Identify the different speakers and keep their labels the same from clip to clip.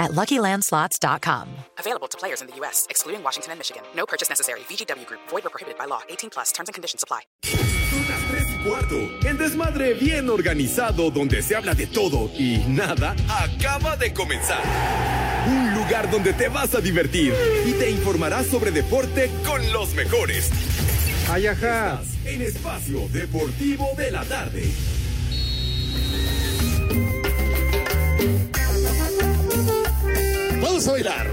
Speaker 1: at LuckyLandSlots.com.
Speaker 2: Available to players in the U.S., excluding Washington and Michigan. No purchase necessary. VGW Group. Void or prohibited by law. 18 plus. Terms and conditions apply.
Speaker 3: Son las 3 y cuarto. El desmadre bien organizado donde se habla de todo y nada acaba de comenzar. Un lugar donde te vas a divertir y te informarás sobre deporte con los mejores.
Speaker 4: Ay, ajá.
Speaker 3: Estás en Espacio Deportivo de la Tarde. Vamos a bailar.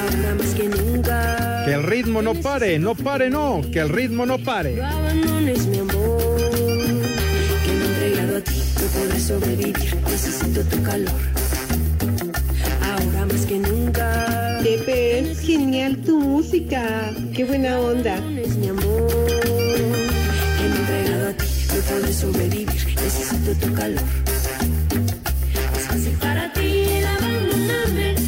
Speaker 5: Ahora más que nunca.
Speaker 4: Que el ritmo no pare, no pare, no. Que el ritmo no pare.
Speaker 5: No abandones mi amor. Que me he entregado a ti. No podré sobrevivir. Necesito tu calor. Ahora más que nunca.
Speaker 6: Pepe, es genial tu música. Qué buena onda.
Speaker 5: Abandones mi amor. Que me he entregado a ti. No podré sobrevivir. Necesito tu calor. Es fácil para ti el abandonarme.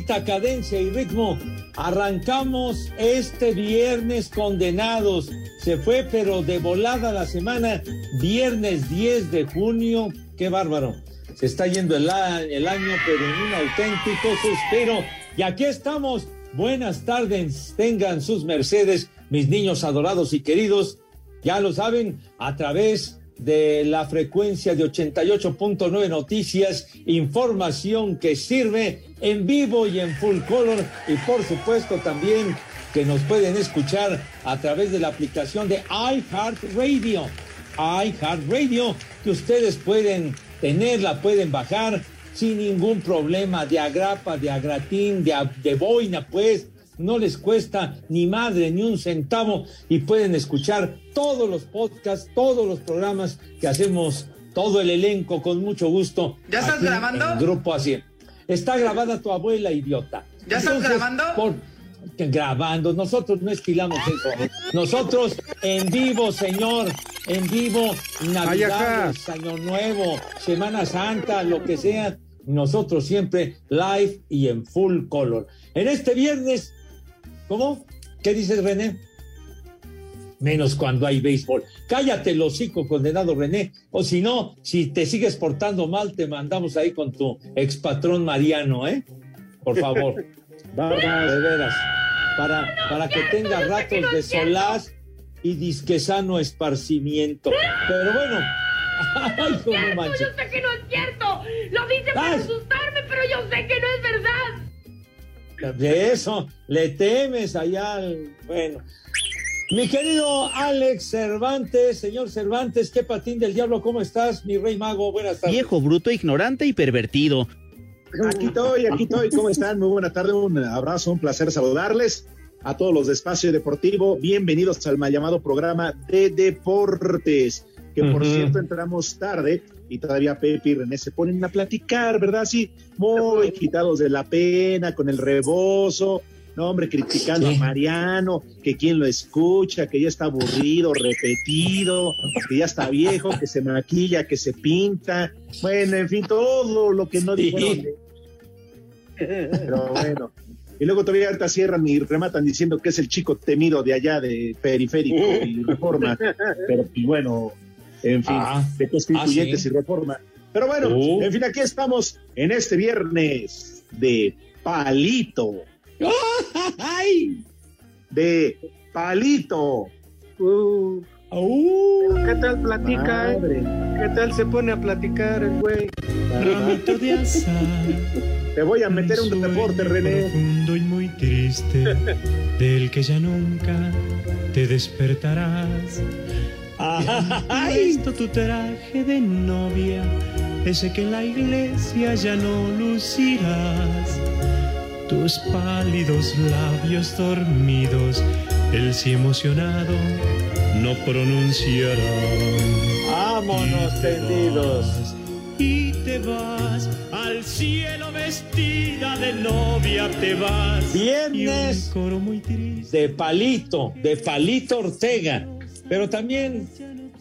Speaker 7: Cadencia y ritmo, arrancamos este viernes condenados. Se fue pero de volada la semana, viernes 10 de junio. Qué bárbaro. Se está yendo el, el año, pero en un auténtico suspiro. Y aquí estamos. Buenas tardes, tengan sus mercedes, mis niños adorados y queridos. Ya lo saben, a través de la frecuencia de 88.9 Noticias, información que sirve en vivo y en full color y por supuesto también que nos pueden escuchar a través de la aplicación de iHeartRadio. iHeartRadio que ustedes pueden tenerla, pueden bajar sin ningún problema de agrapa, de agratín, de, de boina, pues no les cuesta ni madre ni un centavo y pueden escuchar todos los podcasts, todos los programas que hacemos, todo el elenco con mucho gusto.
Speaker 8: ¿Ya estás
Speaker 7: aquí
Speaker 8: grabando?
Speaker 7: en Grupo así. Está grabada tu abuela, idiota.
Speaker 8: ¿Ya estás grabando?
Speaker 7: por- que grabando, nosotros no estilamos eso. Nosotros en vivo, señor, en vivo, Navidades, Año Nuevo, Semana Santa, lo que sea, nosotros siempre live y en full color. En este viernes, ¿cómo? ¿Qué dices, René? Menos cuando hay béisbol. Cállate el hocico, condenado René. O si no, si te sigues portando mal, te mandamos ahí con tu expatrón Mariano, ¿eh? Por favor. de veras. Para, para que tenga ratos de solaz y disquesano esparcimiento. Pero bueno. Ay, no manches.
Speaker 9: Yo sé que no es cierto. Lo dice para asustarme, pero yo sé que no es verdad.
Speaker 7: De eso, le temes allá. al- Bueno. Mi querido Alex Cervantes, señor Cervantes, qué patín del diablo, ¿cómo estás, mi rey mago? Buenas tardes.
Speaker 10: Viejo, bruto, ignorante y pervertido.
Speaker 11: Aquí estoy, aquí estoy. ¿Cómo están? Muy buena tarde, un abrazo, un placer saludarles a todos los de Espacio Deportivo. Bienvenidos al mal llamado programa de deportes, que por cierto entramos tarde y todavía Pepe y René se ponen a platicar, ¿verdad? Sí, muy quitados de la pena, con el rebozo. No, hombre, criticando a Mariano, que quien lo escucha, que ya está aburrido, repetido, que ya está viejo, que se maquilla, que se pinta. Bueno, en fin, todo lo que no
Speaker 7: Sí.
Speaker 11: dijeron de- pero bueno. Y luego todavía ahorita cierran y rematan diciendo que es el chico temido de allá de Periférico y Reforma. Pero pues, bueno, en fin,
Speaker 7: Ah,
Speaker 11: de constituyentes
Speaker 7: ah, sí.
Speaker 11: y Reforma. Pero bueno,
Speaker 7: Uh.
Speaker 11: en fin, aquí estamos en este viernes de palito,
Speaker 7: ¡Ay!
Speaker 11: de palito.
Speaker 8: Uh,
Speaker 7: ¡Au!
Speaker 8: ¿Qué tal platica? eh?
Speaker 11: Madre.
Speaker 8: ¿Qué tal se pone a platicar el güey?
Speaker 12: Ramito de azar,
Speaker 11: Te voy a meter un reporte, René.
Speaker 12: profundo y muy triste, del que ya nunca te despertarás.
Speaker 7: ¡Ay!
Speaker 12: Tu traje de novia, ese que en la iglesia ya no lucirás. Tus pálidos labios dormidos, el sí emocionado no pronunciarán.
Speaker 7: ¡Vámonos tendidos!
Speaker 12: Y te vas al cielo vestida de novia, te vas.
Speaker 7: Viernes
Speaker 12: Y un coro muy triste.
Speaker 7: de Palito, de Palito Ortega. Pero también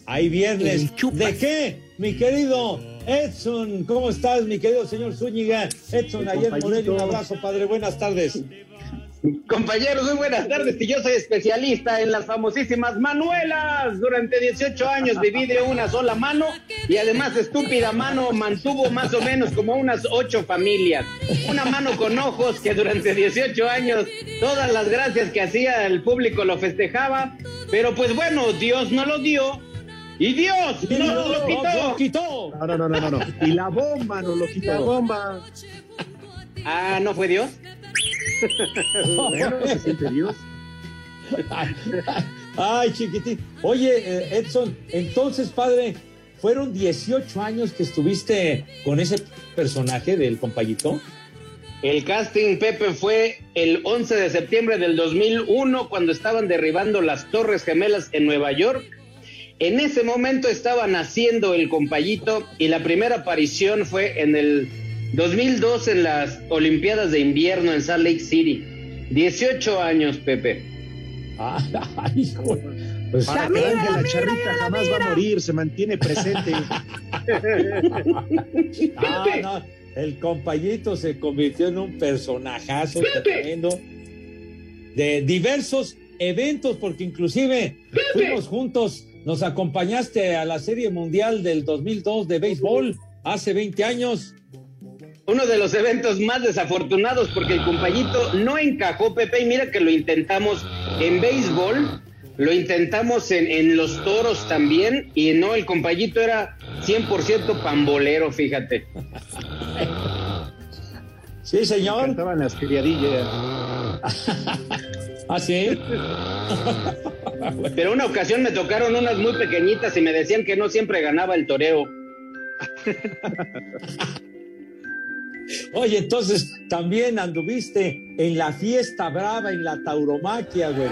Speaker 7: hay viernes. ¿De qué? Mi querido Edson, ¿cómo estás, mi querido señor Zúñiga? Edson, ayer. Morelia, un abrazo, padre. Buenas tardes.
Speaker 13: Compañeros, muy buenas tardes. Y yo soy especialista en las famosísimas manuelas. Durante 18 años viví de una sola mano y además estúpida mano mantuvo más o menos como unas ocho familias. Una mano con ojos que durante 18 años todas las gracias que hacía el público lo festejaba. Pero pues bueno, Dios no lo dio y Dios no nos lo quitó.
Speaker 7: quitó.
Speaker 11: No, no, no, no, no, no. Y la bomba nos lo
Speaker 8: La
Speaker 11: quitó.
Speaker 8: bomba.
Speaker 13: Ah, ¿no fue Dios?
Speaker 11: Bueno, se siente Dios.
Speaker 7: Ay, ay, chiquitín. Oye, eh, Edson, entonces, padre, ¿fueron 18 años que estuviste con ese personaje del compayito?
Speaker 13: El casting, Pepe, fue el 11 de septiembre del 2001 cuando estaban derribando las Torres Gemelas en Nueva York. En ese momento estaban haciendo el compayito y la primera aparición fue en el 2002 en las Olimpiadas de Invierno en Salt Lake City. 18 años, Pepe.
Speaker 7: Ay, hijo. Pues,
Speaker 11: Para que vean que la charrita jamás va a morir, se mantiene presente.
Speaker 7: Ah, no, el compayito se convirtió en un personajazo tremendo de diversos eventos, porque inclusive fuimos juntos, nos acompañaste a la Serie Mundial del 2002 de béisbol hace 20 años.
Speaker 13: Uno de los eventos más desafortunados porque el compañito no encajó, Pepe, y mira que lo intentamos en béisbol, lo intentamos en, en los toros también, y no, el compañito era 100% pambolero, fíjate.
Speaker 7: Sí, señor.
Speaker 11: Cantaban las criadillas.
Speaker 7: ¿Ah, sí?
Speaker 13: Pero una ocasión me tocaron unas muy pequeñitas y me decían que no siempre ganaba el toreo.
Speaker 7: Oye, entonces también anduviste en la fiesta brava, en la tauromaquia, güey.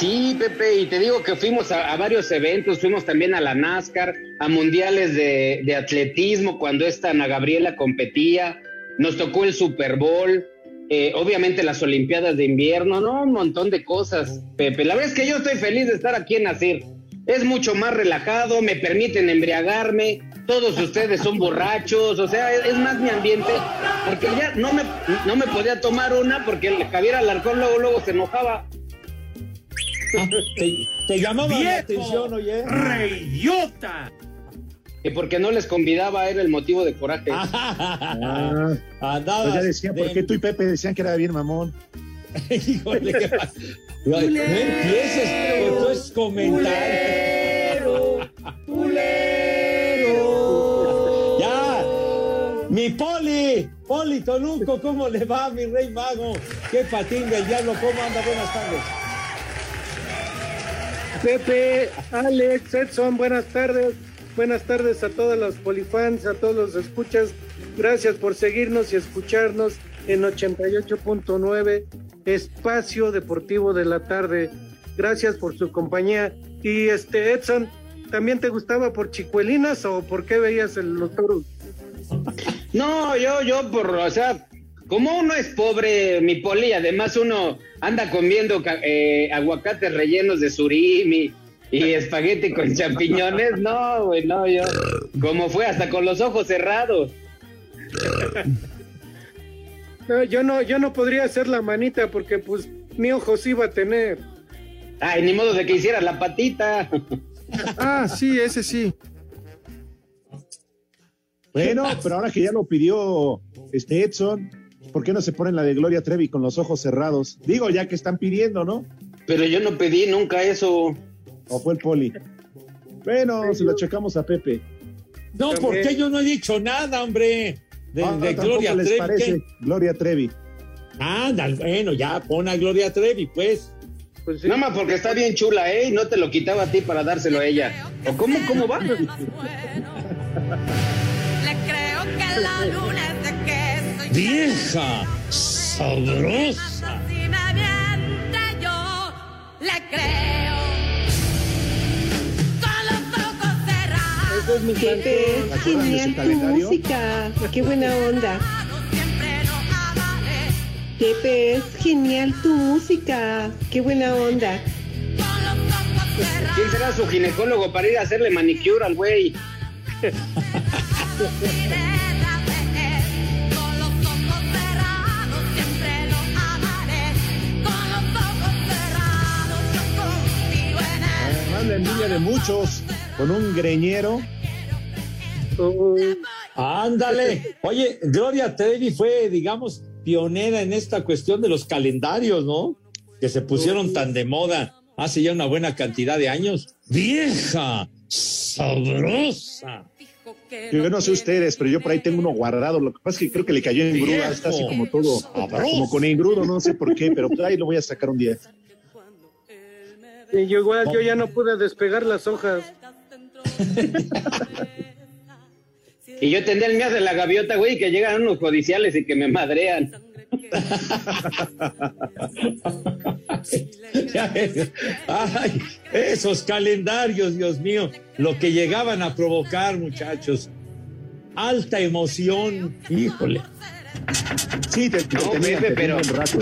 Speaker 13: Sí, Pepe, y te digo que fuimos a, varios eventos, fuimos también a la NASCAR, a mundiales de, atletismo cuando esta Ana Gabriela competía, nos tocó el Super Bowl, eh, obviamente las Olimpiadas de invierno, no, un montón de cosas, Pepe. La verdad es que yo estoy feliz de estar aquí en Nacir. Es mucho más relajado, me permiten embriagarme, todos ustedes son borrachos, o sea, es, es más mi ambiente, porque ya no me, no me podía tomar una porque el Javier Alarcón luego, luego se enojaba.
Speaker 7: Ah, te, te llamaba la atención, oye.
Speaker 13: ¡Reidiota! Que porque no les convidaba era el motivo de coraje.
Speaker 11: Ah,
Speaker 7: Andabas
Speaker 11: pues ya decían,
Speaker 7: de-
Speaker 11: ¿por qué tú y Pepe decían que era bien mamón?
Speaker 7: Híjole, qué pa- no, no empieces con tus comentarios. Ya, mi Poli, Poli Toluco, ¿cómo le va, mi rey mago? Qué patín del diablo, ¿cómo anda? Buenas tardes.
Speaker 8: Pepe, Alex, Edson, buenas tardes. Buenas tardes a todos los polifans, a todos los escuchas. Gracias por seguirnos y escucharnos en 88.9 Espacio Deportivo de la Tarde. Gracias por su compañía. Y este Edson, ¿también te gustaba por chicuelinas o por qué veías el los toros?
Speaker 13: No, yo, yo, por, o sea, como uno es pobre, mi poli, además uno anda comiendo eh, aguacates rellenos de surimi y espagueti con champiñones, no, güey, no, yo, como fue, hasta con los ojos cerrados.
Speaker 8: No, yo no, yo no podría hacer la manita porque pues mi ojo sí iba a tener.
Speaker 13: Ay, ni modo de que hicieras la patita.
Speaker 14: Ah, sí, ese sí.
Speaker 11: Bueno, pero ahora que ya lo pidió este Edson, ¿por qué no se ponen la de Gloria Trevi con los ojos cerrados? Digo, ya que están pidiendo, ¿no?
Speaker 13: Pero yo no pedí nunca eso.
Speaker 11: ¿O fue el poli? Bueno, se lo checamos a Pepe.
Speaker 7: No, porque yo no he dicho nada, hombre. De,
Speaker 11: Ah,
Speaker 7: de
Speaker 11: tampoco
Speaker 7: Gloria
Speaker 11: les
Speaker 7: Trevi.
Speaker 11: parece
Speaker 7: ¿qué?
Speaker 11: Gloria Trevi.
Speaker 7: Anda, bueno, ya pon a Gloria Trevi, pues.
Speaker 8: Pues
Speaker 13: Nada más porque está bien chula, ¿eh? Y no te lo quitaba a ti para dárselo a ella. ¿O cómo, cómo va?
Speaker 5: Le creo que la luna
Speaker 7: Vieja, sabrosa.
Speaker 5: si me miente yo le creo.
Speaker 8: Es
Speaker 6: genial tu música. Qué buena onda. Pepe, es genial tu música. Qué buena onda.
Speaker 13: ¿Quién será su ginecólogo para ir a hacerle manicure al güey?
Speaker 11: De muchos con un greñero.
Speaker 7: Ándale. Oye, Gloria Trevi fue, digamos, pionera en esta cuestión de los calendarios, ¿no? Que se pusieron tan de moda hace ya una buena cantidad de años. Vieja, sabrosa.
Speaker 11: Yo no sé ustedes, pero yo por ahí tengo uno guardado. Lo que pasa es que creo que le cayó en grúa. Está así como todo, como con engrudo, no sé por qué, pero ahí lo voy a sacar un día.
Speaker 8: Y yo igual, yo ya no pude despegar las hojas.
Speaker 13: Y yo tendría el miedo de la gaviota, güey, que llegan unos judiciales y que me madrean.
Speaker 7: Ay, esos calendarios, Dios mío, lo que llegaban a provocar, muchachos. Alta emoción, híjole.
Speaker 11: Sí, te,
Speaker 13: No,
Speaker 11: te
Speaker 13: pero-
Speaker 11: un rato.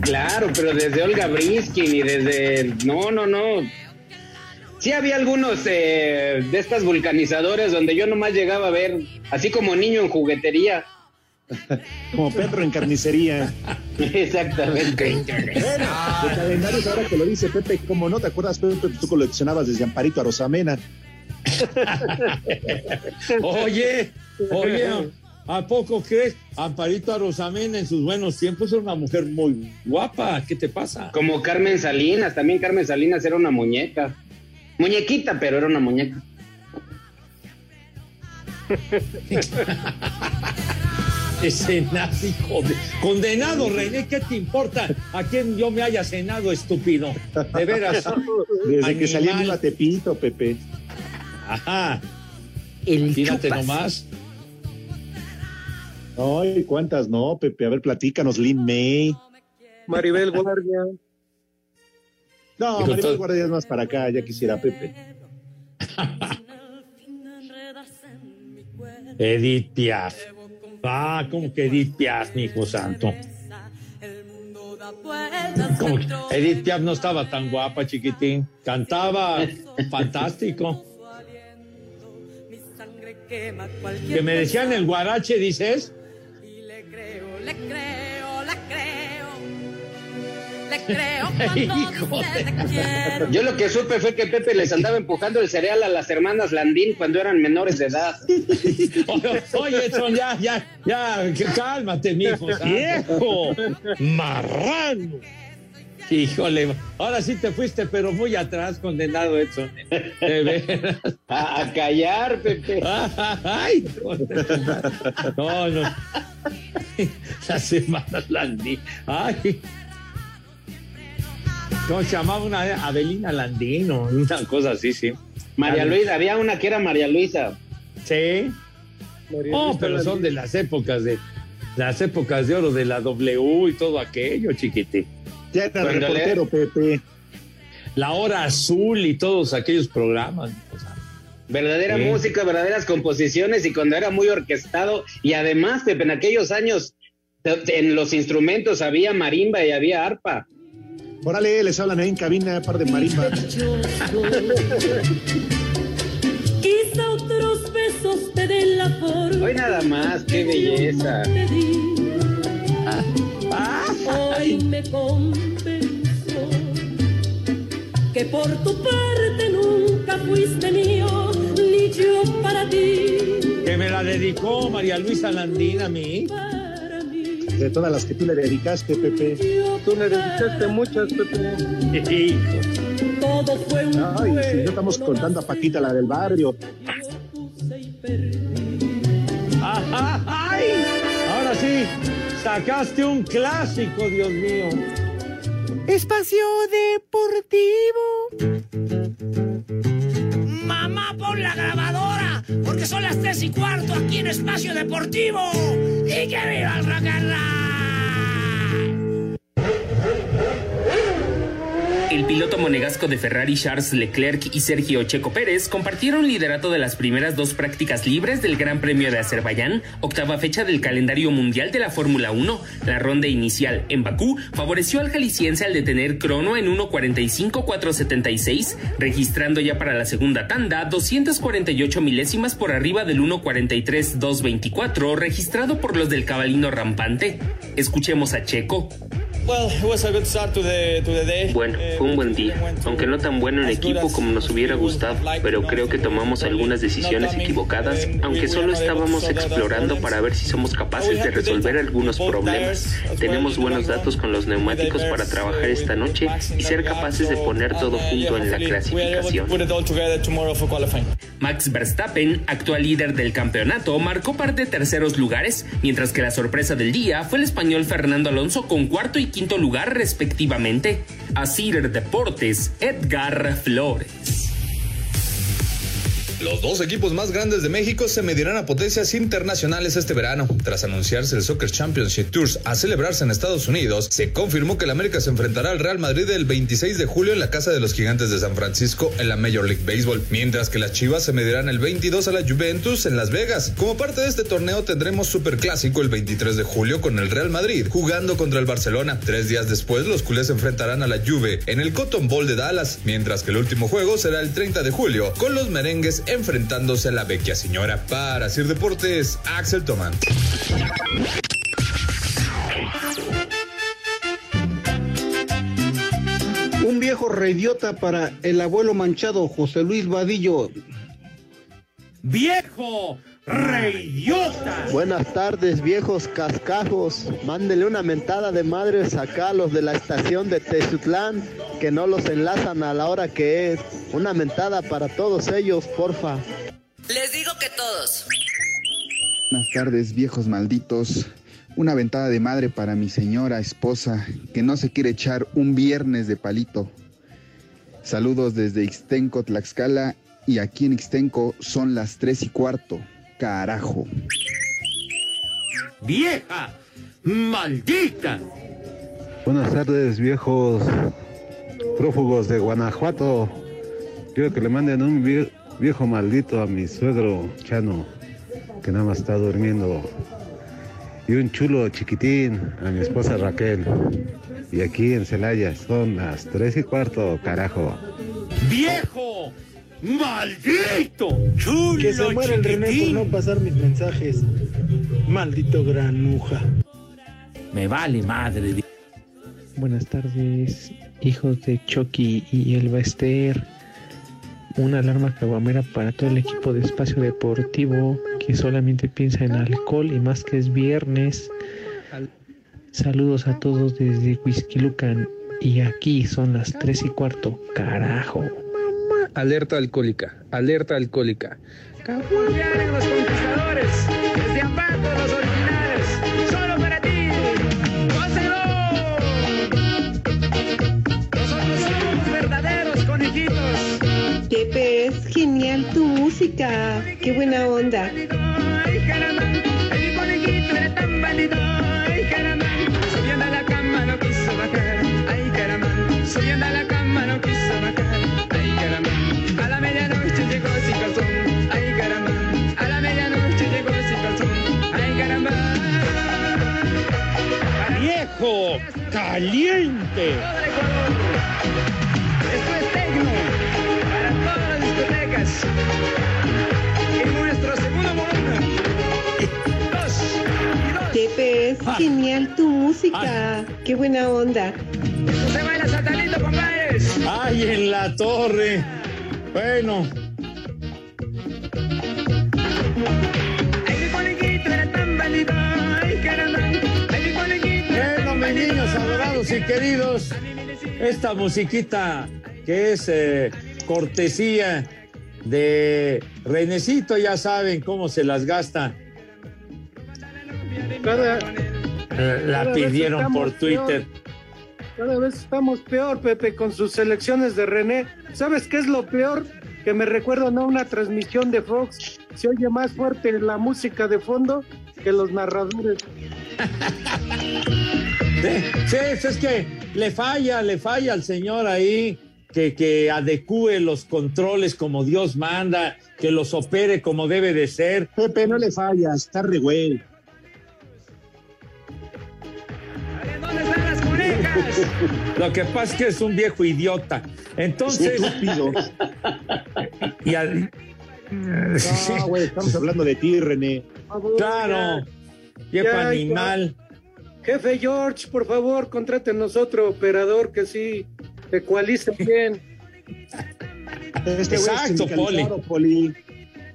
Speaker 13: Claro, pero desde Olga Briskin y desde... No, no, no. Sí había algunos eh, de estas vulcanizadores donde yo nomás llegaba a ver, así como niño en juguetería.
Speaker 11: Como perro en carnicería.
Speaker 13: Exactamente.
Speaker 11: De calendarios, ahora que lo dice Pepe, ¿cómo no te acuerdas, Pepe? Tú coleccionabas desde Amparito a Rosamena.
Speaker 7: Oye, oye, ¿a poco crees? Amparito Rosamena en sus buenos tiempos era una mujer muy guapa. ¿Qué te pasa?
Speaker 13: Como Carmen Salinas, también Carmen Salinas era una muñeca. Muñequita, pero era una muñeca.
Speaker 7: Jode- Condenado, René, ¿qué te importa a quién yo me haya cenado, estúpido? De veras.
Speaker 11: Desde que salía en Tepito, Pepe.
Speaker 7: Ajá.
Speaker 10: El
Speaker 7: Fíjate
Speaker 10: chupas.
Speaker 7: nomás.
Speaker 11: Ay, ¿cuántas no, Pepe? A ver, platícanos, Lin May.
Speaker 8: Maribel Guardia.
Speaker 11: No, Maribel
Speaker 7: todo-
Speaker 11: Guardia es más para acá, ya quisiera Pepe.
Speaker 7: Edith Piaf. Ah, ¿cómo que Edith Piaf, mi hijo santo? ¿Cómo que Edith Piaf no estaba tan guapa, chiquitín. Cantaba fantástico. Que me decían el guarache, dices.
Speaker 5: Le creo, le creo, le creo. Le creo cuando
Speaker 7: Hijo
Speaker 5: dice te quiero.
Speaker 13: Yo lo que supe fue que Pepe les andaba empujando el cereal a las hermanas Landín cuando eran menores de edad.
Speaker 7: Oye, son ya, ya, ya, cálmate, mi hijo. Viejo, marrano. Híjole, ahora sí te fuiste, pero muy atrás, condenado Edson. De veras.
Speaker 13: A, a callar, Pepe.
Speaker 7: Ay, no, no. Las semanas Landín. Ay. ¿Cómo se llamaba una Adelina Landino? Una cosa así, sí.
Speaker 13: María Luisa, había una que era María Luisa.
Speaker 7: Sí.
Speaker 8: María
Speaker 7: No,
Speaker 8: Luisa
Speaker 7: pero son de las épocas de las épocas de oro de la W y todo aquello, chiquitín.
Speaker 11: Ya era
Speaker 13: Cuando
Speaker 11: reportero, Pepe.
Speaker 7: La hora azul y todos aquellos programas. o sea,
Speaker 13: Verdadera
Speaker 7: Sí.
Speaker 13: música, verdaderas composiciones y cuando era muy orquestado. Y además, Pepe, en aquellos años, en los instrumentos había marimba y había arpa.
Speaker 11: Órale, les hablan ahí en cabina, par de marimba.
Speaker 9: Quizá otros besos te den la forma.
Speaker 13: Hoy nada más, qué belleza.
Speaker 9: Di. Hoy me compensó que por tu parte nunca fuiste mío, ni yo para ti.
Speaker 7: Que me la dedicó María Luisa Landín a mí.
Speaker 11: De todas las que tú le dedicaste, Pepe.
Speaker 8: Tú le dedicaste muchas, Pepe.
Speaker 9: Todo fue un
Speaker 11: Ay, si no estamos contando a Paquita, la del barrio.
Speaker 7: Sacaste un clásico, Dios mío.
Speaker 14: Espacio Deportivo.
Speaker 15: Mamá, pon la grabadora, porque son las tres y cuarto aquí en Espacio Deportivo. ¡Y que viva el rock and roll!
Speaker 16: El piloto monegasco de Ferrari Charles Leclerc y Sergio Checo Pérez compartieron liderato de las primeras dos prácticas libres del Gran Premio de Azerbaiyán, octava fecha del calendario mundial de la Fórmula 1. La ronda inicial en Bakú favoreció al jalisciense al detener crono en 1.45.476, registrando ya para la segunda tanda 248 milésimas por arriba del 1.43.224 registrado por los del cabalino rampante. Escuchemos a Checo. Bueno, fue un buen día, aunque no tan bueno en equipo como nos hubiera gustado, pero creo que tomamos algunas decisiones equivocadas, aunque solo estábamos explorando para ver si somos capaces de resolver algunos problemas. Tenemos buenos datos con los neumáticos para trabajar esta noche y ser capaces de poner todo junto en la clasificación. Max Verstappen, actual líder del campeonato, marcó par de terceros lugares, mientras que la sorpresa del día fue el español Fernando Alonso con cuarto y quinto lugar respectivamente. A Cider Deportes, Edgar Flores.
Speaker 17: Los dos equipos más grandes de México se medirán a potencias internacionales este verano. Tras anunciarse el Soccer Championship Tours a celebrarse en Estados Unidos, se confirmó que el América se enfrentará al Real Madrid el 26 de julio en la Casa de los Gigantes de San Francisco en la Major League Baseball, mientras que las Chivas se medirán el 22 a la Juventus en Las Vegas. Como parte de este torneo tendremos Superclásico el 23 de julio con el Real Madrid jugando contra el Barcelona. Tres días después los culés se enfrentarán a la Juve en el Cotton Bowl de Dallas, mientras que el último juego será el 30 de julio con los merengues enfrentándose a la vecchia señora. Para Sir Deportes, Axel Toman.
Speaker 18: Un viejo reidiota para el abuelo manchado José Luis Vadillo.
Speaker 7: ¡Viejo reidiota!
Speaker 19: Buenas tardes, viejos cascajos. Mándele una mentada de madres acá a los de la estación de Tezutlán, que no los enlazan a la hora que es. Una mentada para todos ellos, porfa.
Speaker 20: Les digo que todos.
Speaker 21: Buenas tardes, viejos malditos. Una ventada de madre para mi señora esposa, que no se quiere echar un viernes de palito. Saludos desde Ixtenco, Tlaxcala, y aquí en Ixtenco son las tres y cuarto. Carajo.
Speaker 7: ¡Vieja! ¡Maldita!
Speaker 22: Buenas tardes, viejos prófugos de Guanajuato. Quiero que le manden un vie- viejo maldito a mi suegro Chano, que nada más está durmiendo. Y un chulo chiquitín a mi esposa Raquel. Y aquí en Celaya son las tres y cuarto, carajo.
Speaker 7: ¡Viejo! ¡Maldito! ¡Chulo
Speaker 8: Que se muera el René por no pasar mis mensajes. Maldito granuja.
Speaker 7: Me vale madre.
Speaker 23: Buenas tardes, hijos de Chucky y el Bester. Una alarma caguamera para todo el equipo de Espacio Deportivo que solamente piensa en alcohol y más que es viernes. Saludos a todos desde Huizquilucan y aquí son las tres y cuarto. Carajo.
Speaker 24: Alerta alcohólica, alerta alcohólica.
Speaker 15: Vienen los conquistadores, desde Ambato los originales, solo para ti. ¡Gózalo! Nosotros somos verdaderos conejitos.
Speaker 6: Pepe, es genial tu música. Qué buena onda.
Speaker 15: Ay, ay, mi conejito era tan bandido. Ay, caramba, subiendo a la cama no quiso bajar. Ay, caramba, subiendo a la cama no quiso
Speaker 7: ¡Viejo! ¡Caliente!
Speaker 15: Esto es Tecno para todas las discotecas. En nuestro segundo volumen. Dos y dos.
Speaker 6: Pepe, es
Speaker 7: Ah.
Speaker 6: genial tu música. Qué buena onda.
Speaker 15: Se baila satanito, compadres.
Speaker 7: ¡Ay, en la torre! Bueno. Y queridos, esta musiquita que es eh, cortesía de Renecito, ya saben cómo se las gasta.
Speaker 8: Cada,
Speaker 7: Eh, La
Speaker 8: Cada
Speaker 7: pidieron por Twitter.
Speaker 8: cada vez estamos peor, Pepe, con sus selecciones de René. ¿Sabes qué es lo peor? Que me recuerdan a una transmisión de Fox. Se oye más fuerte la música de fondo que los narradores.
Speaker 7: Sí, sí, es que le falla, le falla al señor ahí que, que adecue los controles como Dios manda, que los opere como debe de ser.
Speaker 11: Pepe, no le fallas, está re güey.
Speaker 15: ¿Dónde están las conejas?
Speaker 7: Lo que pasa es que es un viejo idiota. Entonces,
Speaker 11: Estúpido.
Speaker 7: y al-
Speaker 11: No, güey, estamos hablando de ti, René.
Speaker 7: Claro, viejo
Speaker 8: ya,
Speaker 7: animal.
Speaker 8: Jefe George, por favor, contrátenos otro operador que sí ecualice bien.
Speaker 11: Este güey es
Speaker 7: Exacto,
Speaker 11: sindicalizado, Poli.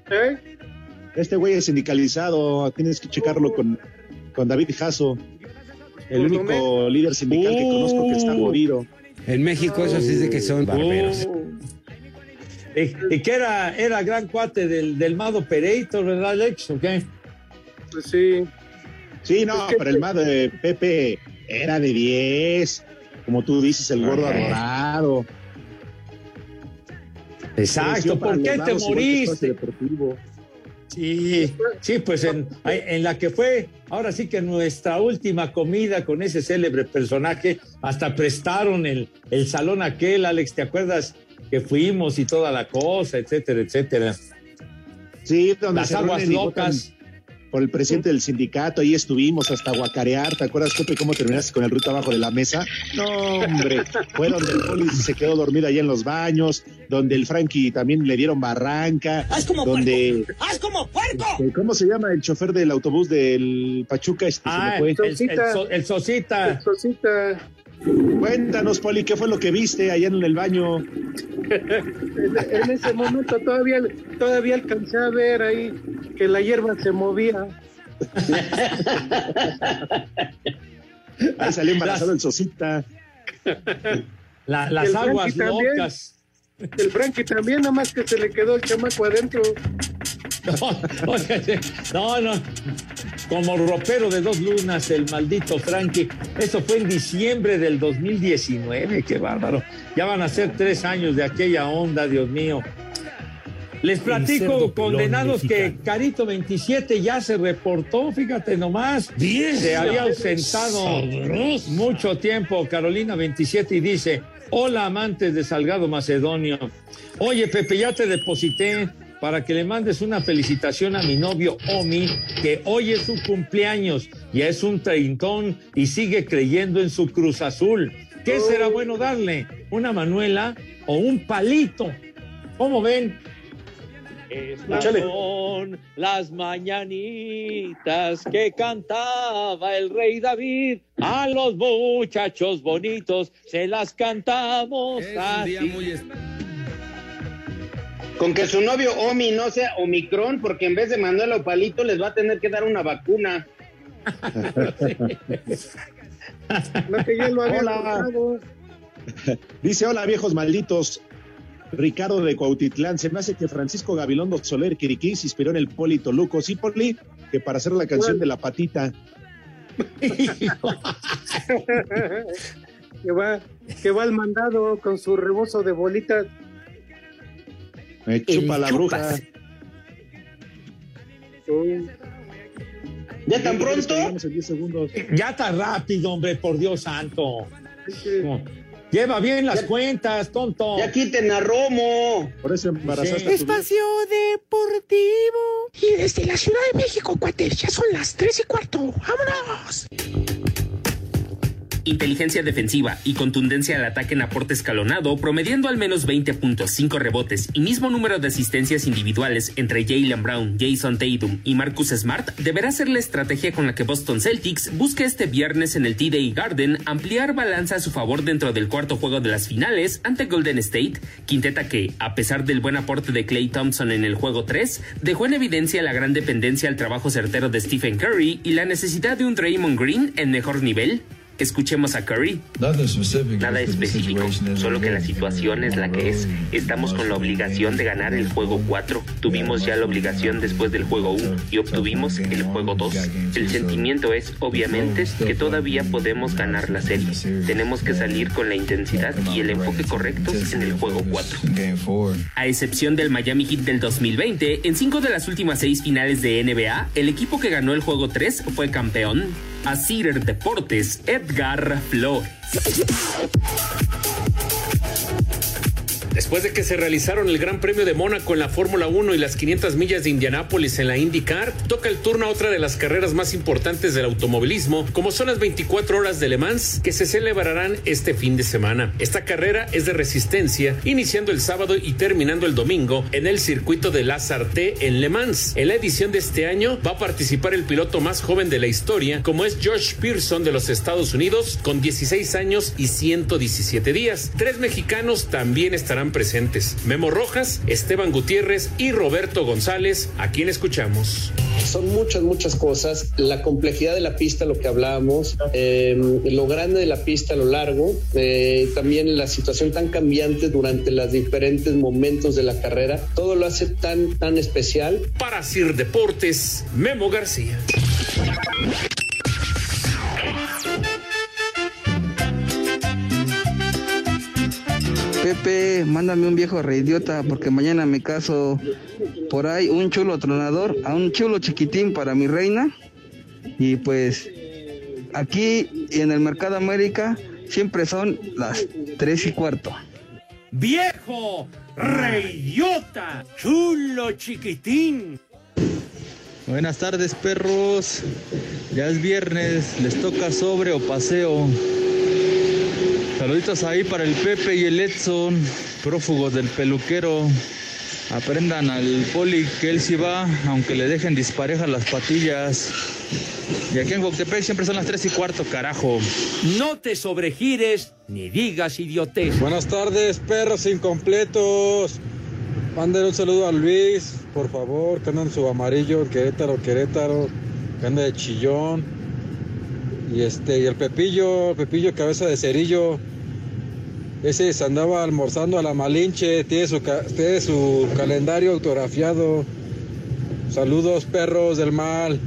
Speaker 8: ¿Eh?
Speaker 11: Este güey es sindicalizado, tienes que checarlo con, con David Jasso, el único líder sindical que conozco que está jodido.
Speaker 25: En México eso sí es de que son barberos.
Speaker 7: Uh. Y, y que era, era gran cuate del, del Mado Pereito, ¿verdad, Alex? ¿O qué?
Speaker 8: Pues sí.
Speaker 11: Sí, no, pero el más de Pepe era de 10, como tú dices, el gordo adorado.
Speaker 7: Exacto, ¿por qué te moriste? Sí, sí, pues en, en la que fue, ahora sí que nuestra última comida con ese célebre personaje, hasta prestaron el, el salón aquel, Alex, ¿te acuerdas? Que fuimos y toda la cosa, etcétera, etcétera.
Speaker 11: Sí, donde
Speaker 7: Las
Speaker 11: se
Speaker 7: aguas locas.
Speaker 11: Por el presidente del sindicato, ahí estuvimos hasta guacarear. ¿Te acuerdas, Pepe, cómo terminaste con el ruta abajo de la mesa? No, hombre, fue donde el Poli se quedó dormido ahí en los baños, donde el Frankie también le dieron barranca,
Speaker 15: ¡Haz como
Speaker 11: donde,
Speaker 15: ¡Haz como puerco!
Speaker 11: eh, ¿cómo se llama el chofer del autobús del Pachuca? Este, se me
Speaker 7: Ah,
Speaker 11: fue.
Speaker 7: el, el, el so- el Sosita.
Speaker 8: Sosita.
Speaker 11: Cuéntanos, Poli, ¿qué fue lo que viste allá en el baño?
Speaker 8: En, en ese momento todavía, todavía alcancé a ver ahí que la hierba se movía.
Speaker 11: Ahí salió embarazado el Sosita.
Speaker 7: La- las
Speaker 8: El
Speaker 7: aguas
Speaker 8: Frankie también.
Speaker 7: locas.
Speaker 8: El Frankie también, nada más que se le quedó el chamaco adentro.
Speaker 7: No, no, no. Como ropero de dos lunas, el maldito Frankie. Eso fue en diciembre del 2019, qué bárbaro. Ya van a ser tres años de aquella onda, Dios mío. Les platico, condenados, que. Carito 27 ya se reportó, fíjate nomás.
Speaker 26: Bien.
Speaker 7: Se había ausentado
Speaker 26: Sabroso.
Speaker 7: mucho tiempo, Carolina 27, y dice: Hola, amantes de Salgado Macedonio. Oye, Pepe, ya te deposité para que le mandes una felicitación a mi novio Omi, que hoy es su cumpleaños, ya es un treintón y sigue creyendo en su Cruz Azul. ¿Qué será bueno darle? ¿Una manuela o un palito? ¿Cómo ven? Estas son las mañanitas que cantaba el rey David. A los muchachos bonitos se las cantamos así.
Speaker 13: Con que su novio Omi no sea Omicron, porque en vez de Manuel o Palito les va a tener que dar una vacuna.
Speaker 8: No que ya lo había
Speaker 11: Hola. Dice, hola viejos malditos. Ricardo de Cuautitlán, se me hace que Francisco Gabilondo Soler Quiriquí se inspiró en el Poli Toluco. Sí, Poli, que para hacer la canción de la patita.
Speaker 8: que va, que va al mandado con su rebozo de bolitas.
Speaker 11: Me chupa la bruja.
Speaker 13: ¿Ya tan pronto?
Speaker 11: Llegamos en 10 segundos.
Speaker 7: Ya está rápido, hombre, por Dios santo. Lleva bien las cuentas, tonto.
Speaker 13: Ya quiten a Romo.
Speaker 11: Por eso embarazaste
Speaker 14: Espacio Deportivo. Y desde la Ciudad de México, cuates, ya son las tres y cuarto. ¡Vámonos!
Speaker 16: Inteligencia defensiva y contundencia al ataque en aporte escalonado, promediando al menos 20 puntos, 5 rebotes y mismo número de asistencias individuales entre Jalen Brown, Jason Tatum y Marcus Smart, deberá ser la estrategia con la que Boston Celtics busque este viernes en el TD Garden ampliar balanza a su favor dentro del cuarto juego de las finales ante Golden State, quinteta que, a pesar del buen aporte de Clay Thompson en el juego 3, dejó en evidencia la gran dependencia al trabajo certero de Stephen Curry y la necesidad de un Draymond Green en mejor nivel. Escuchemos a Curry.
Speaker 26: Nada específico, solo que la situación es la que es. Estamos con la obligación de ganar el juego 4. Tuvimos ya la obligación después del juego 1 y obtuvimos el juego 2. El sentimiento es, obviamente, que todavía podemos ganar la serie. Tenemos que salir con la intensidad y el enfoque correctos en el juego 4.
Speaker 16: A excepción del Miami Heat del 2020, en cinco de las últimas seis finales de NBA, el equipo que ganó el juego 3 fue campeón. A Deportes, Edgar Flores.
Speaker 27: Después de que se realizaron el Gran Premio de Mónaco en la Fórmula 1 y las 500 millas de Indianápolis en la IndyCar, toca el turno a otra de las carreras más importantes del automovilismo, como son las 24 horas de Le Mans, que se celebrarán este fin de semana. Esta carrera es de resistencia, iniciando el sábado y terminando el domingo en el circuito de Lazarte en Le Mans. En la edición de este año va a participar el piloto más joven de la historia, como es Josh Pearson de los Estados Unidos, con 16 años y 117 días. Tres mexicanos también estarán presentes. Memo Rojas, Esteban Gutiérrez y Roberto González, a quien escuchamos.
Speaker 28: Son muchas, muchas cosas. La complejidad de la pista, lo que hablábamos, eh, lo grande de la pista a lo largo, eh, también la situación tan cambiante durante los diferentes momentos de la carrera, todo lo hace tan, tan especial.
Speaker 27: Para Sir Deportes, Memo García.
Speaker 29: Pepe, mándame un viejo reidiota porque mañana me caso por ahí un chulo tronador, a un chulo chiquitín para mi reina. Y pues aquí en el Mercado América siempre son las tres y cuarto.
Speaker 7: ¡Viejo! ¡Reyota! ¡Chulo chiquitín!
Speaker 30: Buenas tardes, perros. Ya es viernes, les toca sobre o paseo. Saluditos ahí para el Pepe y el Edson, prófugos del peluquero. Aprendan al poli que él sí va, aunque le dejen disparejas las patillas. Y aquí en Guactepec siempre son las 3 y cuarto, carajo.
Speaker 7: No te sobregires ni digas idiotez.
Speaker 31: Buenas tardes, perros incompletos. Manden un saludo a Luis, por favor, que anda en su amarillo, Querétaro, Querétaro, que anda de chillón. Y este, y el Pepillo, Pepillo cabeza de cerillo. Ese se andaba almorzando a la Malinche, tiene su, tiene su calendario autografiado. Saludos, perros del mal.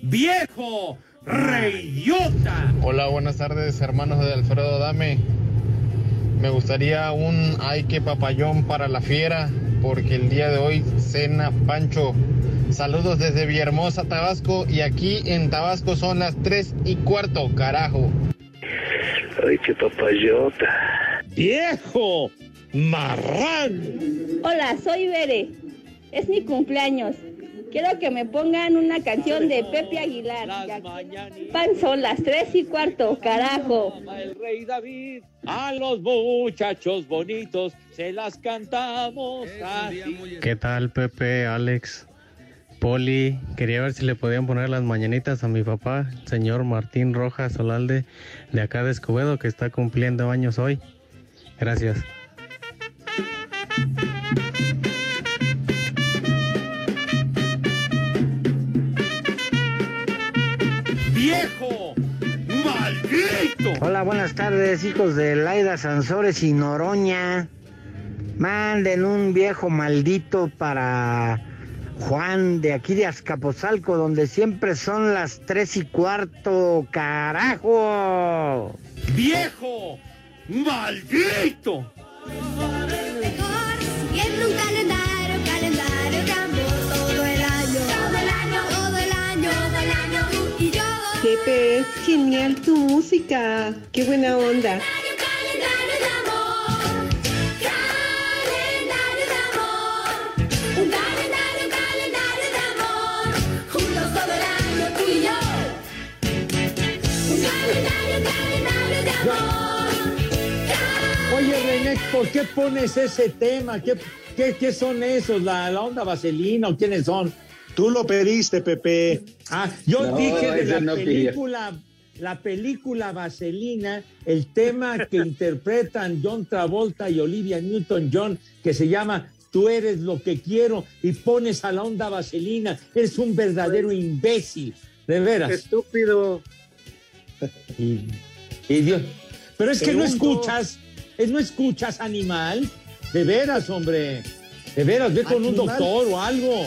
Speaker 7: ¡Viejo! ¡Reyota!
Speaker 32: Hola, buenas tardes, hermanos de Alfredo Dame. Me gustaría un ay que papayón para la fiera, porque el día de hoy cena Pancho. Saludos desde Villahermosa, Tabasco, y aquí en Tabasco son las 3 y cuarto, carajo.
Speaker 31: Ay, qué papayota. ¡Viejo! ¡Marrán!
Speaker 33: Hola, soy Bere. Es mi cumpleaños. Quiero que me pongan una canción de Pepe Aguilar. Pan son las tres y cuarto, carajo.
Speaker 7: El rey David, a los muchachos bonitos se las cantamos así.
Speaker 34: ¿Qué tal, Pepe, Alex? Poli, quería ver si le podían poner las mañanitas a mi papá, el señor Martín Rojas Solalde, de acá de Escobedo, que está cumpliendo años hoy. Gracias.
Speaker 7: ¡Viejo! ¡Maldito!
Speaker 35: Hola, buenas tardes, hijos de Laida Sansores y Noroña. Manden un viejo maldito para Juan de aquí de Azcapotzalco, donde siempre son las tres y cuarto, carajo.
Speaker 7: ¡Viejo! ¡Maldito!
Speaker 5: Viendo un calendario, calendario que amó todo el año. Todo el año, todo el año, todo el año. Tú y yo.
Speaker 6: Pepe, es genial tu música. Qué buena onda.
Speaker 7: Oye, René, ¿por qué pones ese tema? ¿Qué, qué, qué son esos? ¿La, ¿La onda vaselina o quiénes son?
Speaker 11: Tú lo pediste, Pepe.
Speaker 7: Ah, yo
Speaker 11: No,
Speaker 7: dije de la
Speaker 11: no pidió.
Speaker 7: película, la película Vaselina, el tema que interpretan John Travolta y Olivia Newton-John, que se llama Tú eres lo que quiero, y pones a la onda Vaselina. Eres un verdadero imbécil, de veras.
Speaker 8: Estúpido.
Speaker 7: Y, y Dios- Pero es que no escuchas, es no escuchas animal. De veras, hombre. De veras, ve con un doctor o algo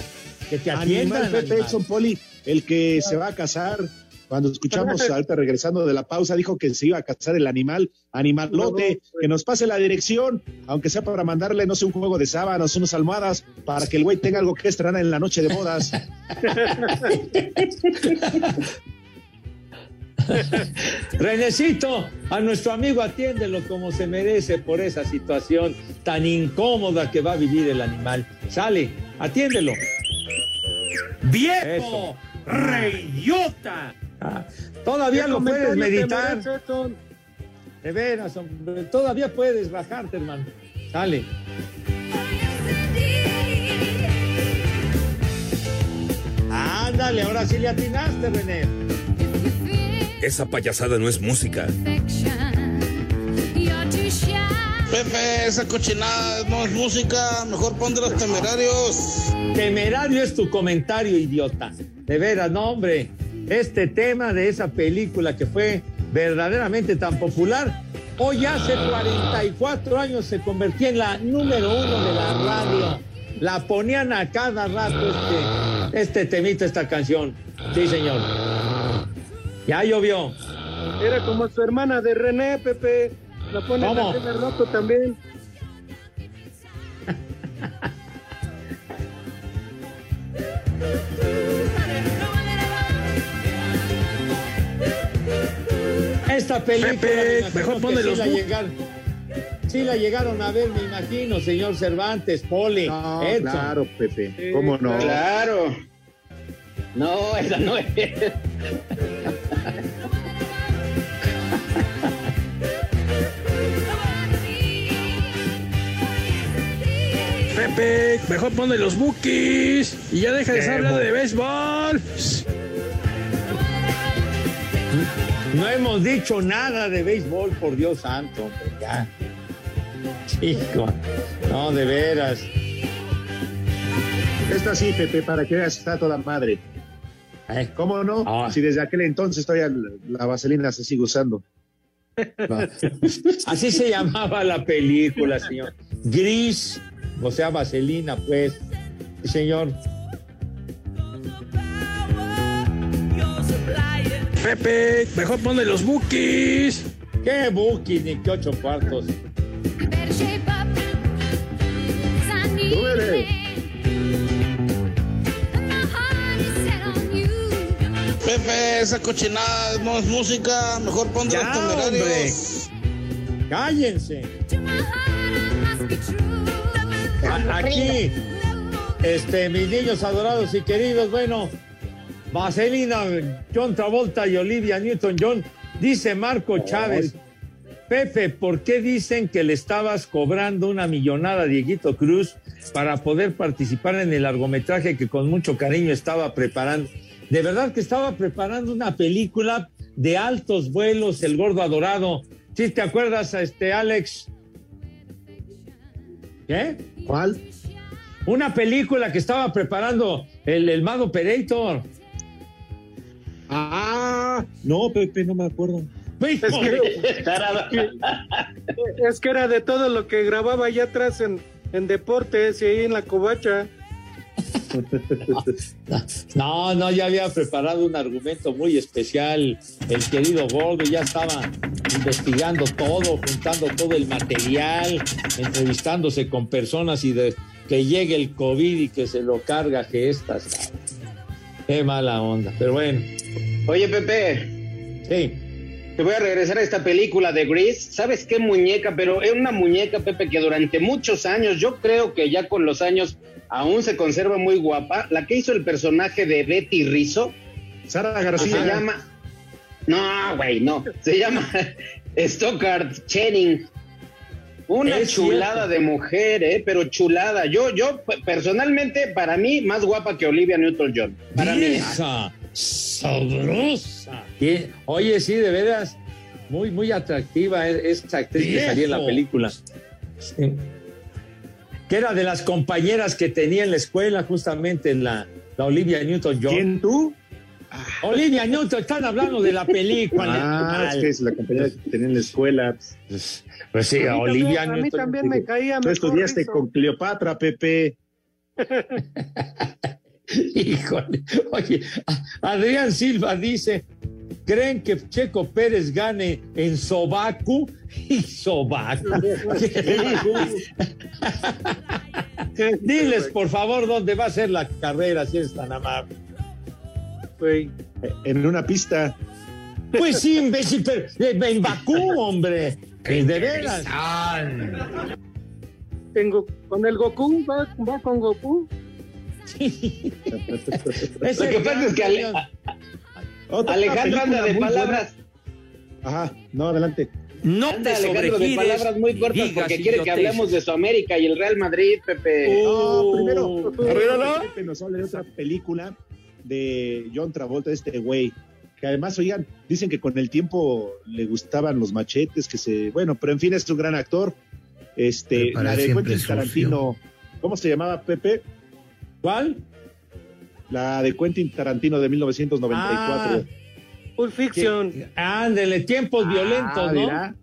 Speaker 7: que te atiendan.
Speaker 11: Animal Pepe
Speaker 7: animal.
Speaker 11: Edson Poli, el que se va a casar. Cuando escuchamos ahorita regresando de la pausa, dijo que se iba a casar el animal, animalote, que nos pase la dirección, aunque sea para mandarle, no sé, un juego de sábanas, unas almohadas, para que el güey tenga algo que estrenar en la noche de bodas.
Speaker 7: Renecito, a nuestro amigo atiéndelo como se merece por esa situación tan incómoda que va a vivir el animal. Sale, atiéndelo.
Speaker 36: ¡Viejo! ¡Reyota!
Speaker 7: Ah, todavía
Speaker 8: ¿Qué
Speaker 7: lo puedes meditar.
Speaker 8: merece?
Speaker 7: De veras, hombre, todavía puedes bajarte, hermano. Sale. Ándale, ahora sí le atinaste, René.
Speaker 37: Esa payasada no es música.
Speaker 38: Pepe, esa cochinada no es música, mejor pon de los temerarios.
Speaker 7: Temerario es tu comentario, idiota. De veras, no, hombre. Este tema de esa película que fue verdaderamente tan popular, hoy hace 44 años se convirtió en la número uno de la radio. La ponían a cada rato este, este temita, esta canción. Sí, señor. Ya llovió.
Speaker 8: Era como su hermana de René, Pepe. La
Speaker 7: ¿Cómo?
Speaker 8: a cada rato también.
Speaker 7: Esta película.
Speaker 36: Pepe,
Speaker 7: me
Speaker 36: mejor ponle
Speaker 7: sí
Speaker 36: los
Speaker 7: la sí la llegaron a ver, me imagino, señor Cervantes, Poli,
Speaker 11: No, claro, Pepe, ¿cómo no?
Speaker 13: Claro. No, esa no es.
Speaker 36: Pepe, mejor ponle los bookies y ya deja de estar hablando de béisbol.
Speaker 7: No hemos dicho nada de béisbol, por Dios santo, hombre, ya. Chico, no, de veras.
Speaker 11: Esta sí, Pepe, para que veas, está toda madre.
Speaker 7: Eh,
Speaker 11: ¿Cómo no?
Speaker 7: Ah.
Speaker 11: Si desde aquel entonces todavía la vaselina se sigue usando.
Speaker 7: Así se llamaba la película, señor. Gris, o sea, vaselina, pues. Sí, señor.
Speaker 36: Pepe, mejor ponle los bookies.
Speaker 7: ¿Qué bookies ni qué ocho cuartos?
Speaker 11: Súbele.
Speaker 38: Pepe, esa cochinada no es música, mejor pon de los temerarios.
Speaker 7: Cállense. A- Aquí, este, mis niños adorados y queridos, bueno, Vaselina, John Travolta y Olivia Newton-John, dice Marco Chávez. Pepe, ¿por qué dicen que le estabas cobrando una millonada a Dieguito Cruz para poder participar en el largometraje que con mucho cariño estaba preparando? De verdad que estaba preparando una película de altos vuelos, El Gordo Adorado. ¿Sí te acuerdas, este Alex? ¿Qué?
Speaker 11: ¿Cuál?
Speaker 7: Una película que estaba preparando el, el Mago Operator.
Speaker 11: Ah, no, Pepe, no me acuerdo.
Speaker 7: Pues,
Speaker 8: Es que, es que era de todo lo que grababa allá atrás en, en deportes y ahí en la covacha.
Speaker 7: No, no, ya había preparado un argumento muy especial. El querido Gordo ya estaba investigando todo, juntando todo el material, entrevistándose con personas y de que llegue el COVID y que se lo carga que estas. Qué mala onda, pero bueno.
Speaker 13: Oye, Pepe.
Speaker 7: Sí.
Speaker 13: Te voy a regresar a esta película de Grease. ¿Sabes qué muñeca? Pero es una muñeca, Pepe, que durante muchos años, yo creo que ya con los años aún se conserva muy guapa. La que hizo el personaje de Betty Rizzo.
Speaker 11: Sara
Speaker 13: Se
Speaker 11: García.
Speaker 13: llama. No, güey, no. Se llama Stockard Channing. Una
Speaker 7: Es
Speaker 13: chulada
Speaker 7: cierto.
Speaker 13: de mujer, ¿eh? Pero chulada. Yo, yo, pe- personalmente, para mí, más guapa que Olivia Newton-John. Para mí.
Speaker 7: Sabrosa. Oye, sí, de veras, muy, muy atractiva es- esa actriz que salía en la película. Sí. Que era de las compañeras que tenía en la escuela, justamente en la, la Olivia Newton-John.
Speaker 11: ¿Quién tú?
Speaker 7: Olivia Newton, están hablando de la película.
Speaker 11: Ah, es que es la compañera que tenía en la escuela.
Speaker 7: Pues sí,
Speaker 8: A
Speaker 7: Olivia
Speaker 8: también- a mí
Speaker 7: Newton.
Speaker 8: también me caía
Speaker 11: Tú estudiaste
Speaker 8: eso.
Speaker 11: con Cleopatra, Pepe.
Speaker 7: Híjole. Oye, Adrián Silva dice: ¿Creen que Checo Pérez gane en Sobaku? Y Sobaku. Diles, por favor, dónde va a ser la carrera, si es tan amable.
Speaker 11: En una pista.
Speaker 7: Pues sí, imbécil, pero eh, en Bakú, hombre. Eh, De veras.
Speaker 8: Tengo con el Goku, va, va con Goku.
Speaker 13: Lo que pasa es que
Speaker 11: Otra
Speaker 13: Alejandro anda de palabras.
Speaker 11: buena. Ajá, no, adelante.
Speaker 36: No
Speaker 13: Anda
Speaker 36: te
Speaker 13: Alejandro de palabras muy cortas
Speaker 36: digas
Speaker 13: porque quiere que hablemos de su América y el Real Madrid, Pepe.
Speaker 11: No, primero,
Speaker 36: Arréglalo.
Speaker 11: Pepe nos habla de otra película de John Travolta, este güey. Que además, oigan, dicen que con el tiempo le gustaban los machetes, que se. Bueno, pero en fin, es un gran actor. Este, la de. Tarantino. ¿Cómo se llamaba, Pepe?
Speaker 7: ¿Cuál?
Speaker 11: La de Quentin Tarantino de 1994.
Speaker 8: Pulp Fiction.
Speaker 7: Ándele, tiempos violentos,
Speaker 11: Ah,
Speaker 7: ¿no?
Speaker 11: mira.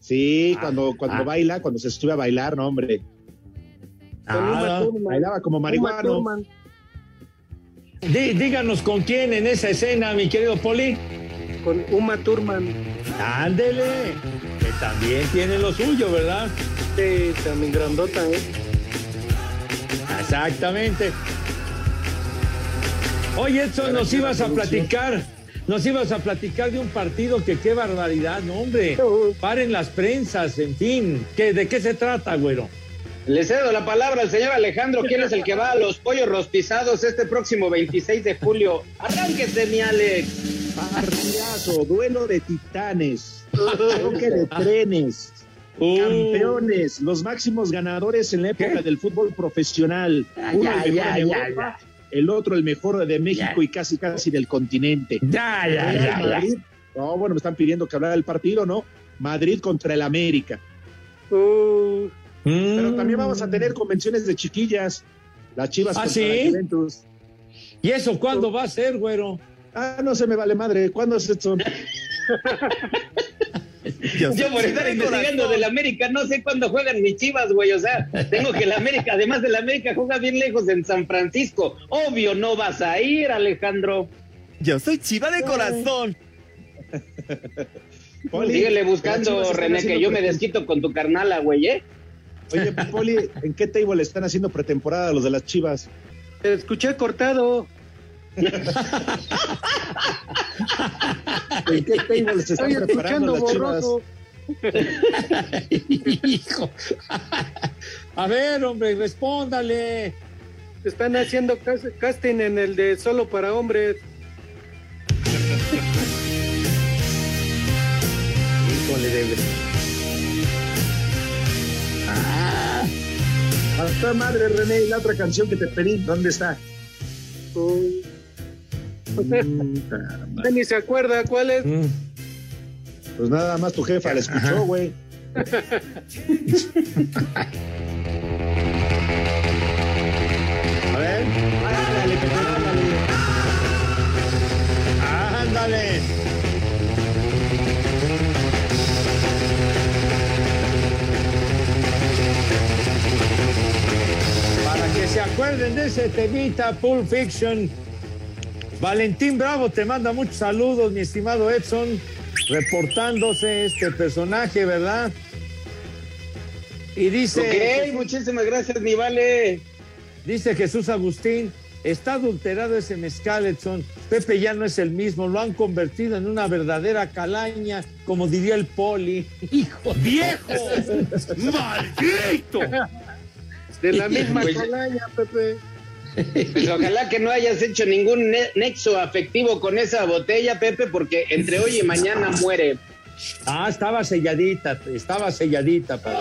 Speaker 11: Sí, cuando, cuando
Speaker 7: ah.
Speaker 11: baila, cuando se sube a bailar, no, hombre.
Speaker 8: Con
Speaker 7: Ah,
Speaker 8: Uma Thurman.
Speaker 11: Bailaba como marihuano.
Speaker 7: Dí- díganos con quién en esa escena, mi querido Poli.
Speaker 8: Con Uma Thurman.
Speaker 7: Ándele, que también tiene lo suyo, ¿verdad?
Speaker 8: Sí, también grandota, ¿eh?
Speaker 7: Exactamente. Oye, Edson, nos ibas a platicar, nos ibas a platicar de un partido que qué barbaridad, no, hombre. Paren las prensas, en fin. ¿Qué, ¿De qué se trata, güero?
Speaker 13: Le cedo la palabra al señor Alejandro, ¿quién es el que va a los pollos rostizados este próximo 26 de julio? Arránquese, mi Alex.
Speaker 11: Partidazo, duelo de titanes, choque de trenes, campeones, los máximos ganadores en la época del fútbol profesional. Uno
Speaker 7: ya, ya,
Speaker 11: de
Speaker 7: ya,
Speaker 11: Europa, el otro el mejor de México y casi casi del continente.
Speaker 7: Ya, ya, ya, ya.
Speaker 11: No, bueno, me están pidiendo que hablara del partido, ¿no? Madrid contra el América.
Speaker 8: Uh,
Speaker 11: Pero
Speaker 7: Mm.
Speaker 11: también vamos a tener convenciones de chiquillas. Las chivas
Speaker 7: ¿Ah,
Speaker 11: contra
Speaker 7: sí?
Speaker 11: la Juventus.
Speaker 7: ¿Y eso cuándo va a ser, güero?
Speaker 11: Ah, no se me vale madre. ¿Cuándo es esto?
Speaker 13: Yo por estar investigando del América no sé cuándo juegan mis chivas, güey. O sea, tengo que el América, además del América, juega bien lejos en San Francisco. Obvio, no vas a ir, Alejandro.
Speaker 39: Yo soy chiva de corazón.
Speaker 11: Poli,
Speaker 13: Síguele buscando, René, que yo me desquito con tu carnala, güey, ¿eh?
Speaker 11: Oye, Poli, ¿en qué table están haciendo pretemporada los de las chivas?
Speaker 8: te escuché cortado.
Speaker 11: ¿En qué table se están
Speaker 8: Estoy
Speaker 11: preparando
Speaker 8: escuchando
Speaker 11: las chivas?
Speaker 8: borroso.
Speaker 7: Hijo. A ver, hombre, respóndale.
Speaker 8: Están haciendo cas- casting en el de solo para hombres.
Speaker 7: Híjole, de
Speaker 11: Ah, hasta madre, René, y la otra canción que te pedí, ¿dónde está?
Speaker 8: Uh,
Speaker 11: Mm,
Speaker 8: ya ni se acuerda cuál es.
Speaker 7: Mm.
Speaker 11: Pues nada más tu jefa la escuchó, güey.
Speaker 7: A ver. Ándale, ándale. Ándale. Para que se acuerden de ese temita, Pulp Fiction. Valentín Bravo te manda muchos saludos, mi estimado Edson, reportándose este personaje, ¿verdad? Y dice.
Speaker 13: Ok, muchísimas gracias, mi vale.
Speaker 7: Dice Jesús Agustín, está adulterado ese mezcal, Edson. Pepe ya no es el mismo, lo han convertido en una verdadera calaña, como diría el poli. ¡Hijo!
Speaker 36: ¡Viejo! ¡Maldito!
Speaker 8: De la misma
Speaker 13: Pues-
Speaker 8: calaña, Pepe.
Speaker 13: Pues ojalá que no hayas hecho ningún ne- nexo afectivo con esa botella, Pepe, porque entre hoy y mañana muere.
Speaker 7: Ah, estaba selladita, estaba selladita para,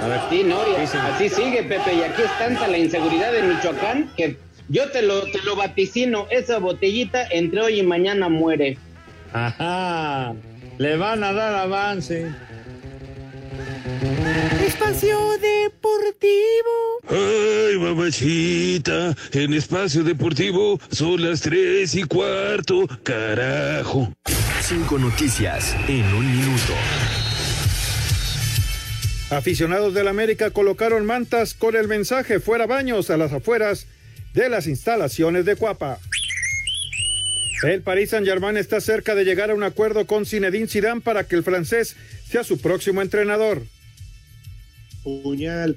Speaker 7: para-
Speaker 13: Sí, no, y así sigue, Pepe, y aquí es tanta la inseguridad en Michoacán que yo te lo, te lo vaticino, esa botellita entre hoy y mañana muere.
Speaker 7: Ajá. Le van a dar avance.
Speaker 39: Espacio Deportivo.
Speaker 37: Ay, mamachita, en espacio deportivo son las tres y cuarto, carajo.
Speaker 40: Cinco noticias en un minuto.
Speaker 41: Aficionados del América colocaron mantas con el mensaje fuera baños a las afueras de las instalaciones de Cuapa. El Paris Saint-Germain está cerca de llegar a un acuerdo con Zinedine Zidane para que el francés sea su próximo entrenador.
Speaker 11: Puñal.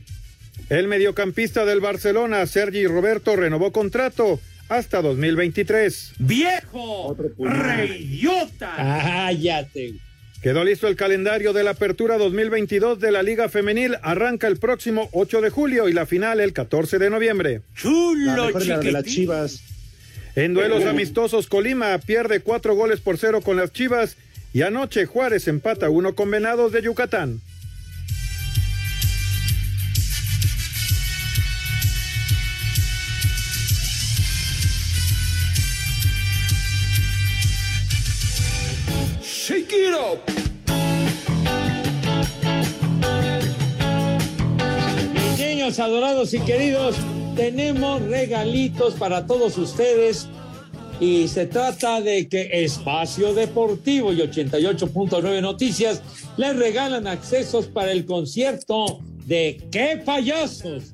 Speaker 41: El mediocampista del Barcelona, Sergi Roberto, renovó contrato hasta 2023.
Speaker 7: ¡Viejo! ¡Reyota! ¡Cállate!
Speaker 41: Quedó listo el calendario de la apertura 2022 de la Liga Femenil. Arranca el próximo 8 de julio y la final el 14 de noviembre.
Speaker 11: Es la de las Chivas.
Speaker 41: En duelos amistosos, Colima pierde cuatro goles por cero con las Chivas y anoche Juárez empata uno con Venados de Yucatán.
Speaker 7: Niños adorados y queridos, tenemos regalitos para todos ustedes. Y se trata de que Espacio Deportivo y 88.9 Noticias les regalan accesos para el concierto de ¡Qué payasos!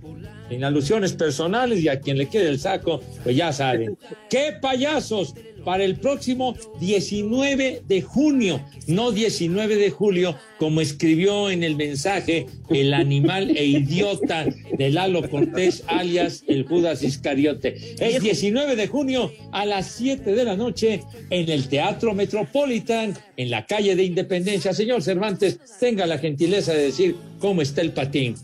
Speaker 7: Sin alusiones personales y a quien le quede el saco, pues ya saben. ¡Qué payasos! Para el próximo 19 de junio, no 19 de julio, como escribió en el mensaje el animal e idiota de Lalo Cortés, alias el Judas Iscariote. Es 19 de junio a las 7 de la noche en el Teatro Metropolitan, en la calle de Independencia. Señor Cervantes, tenga la gentileza de decir cómo está el patín.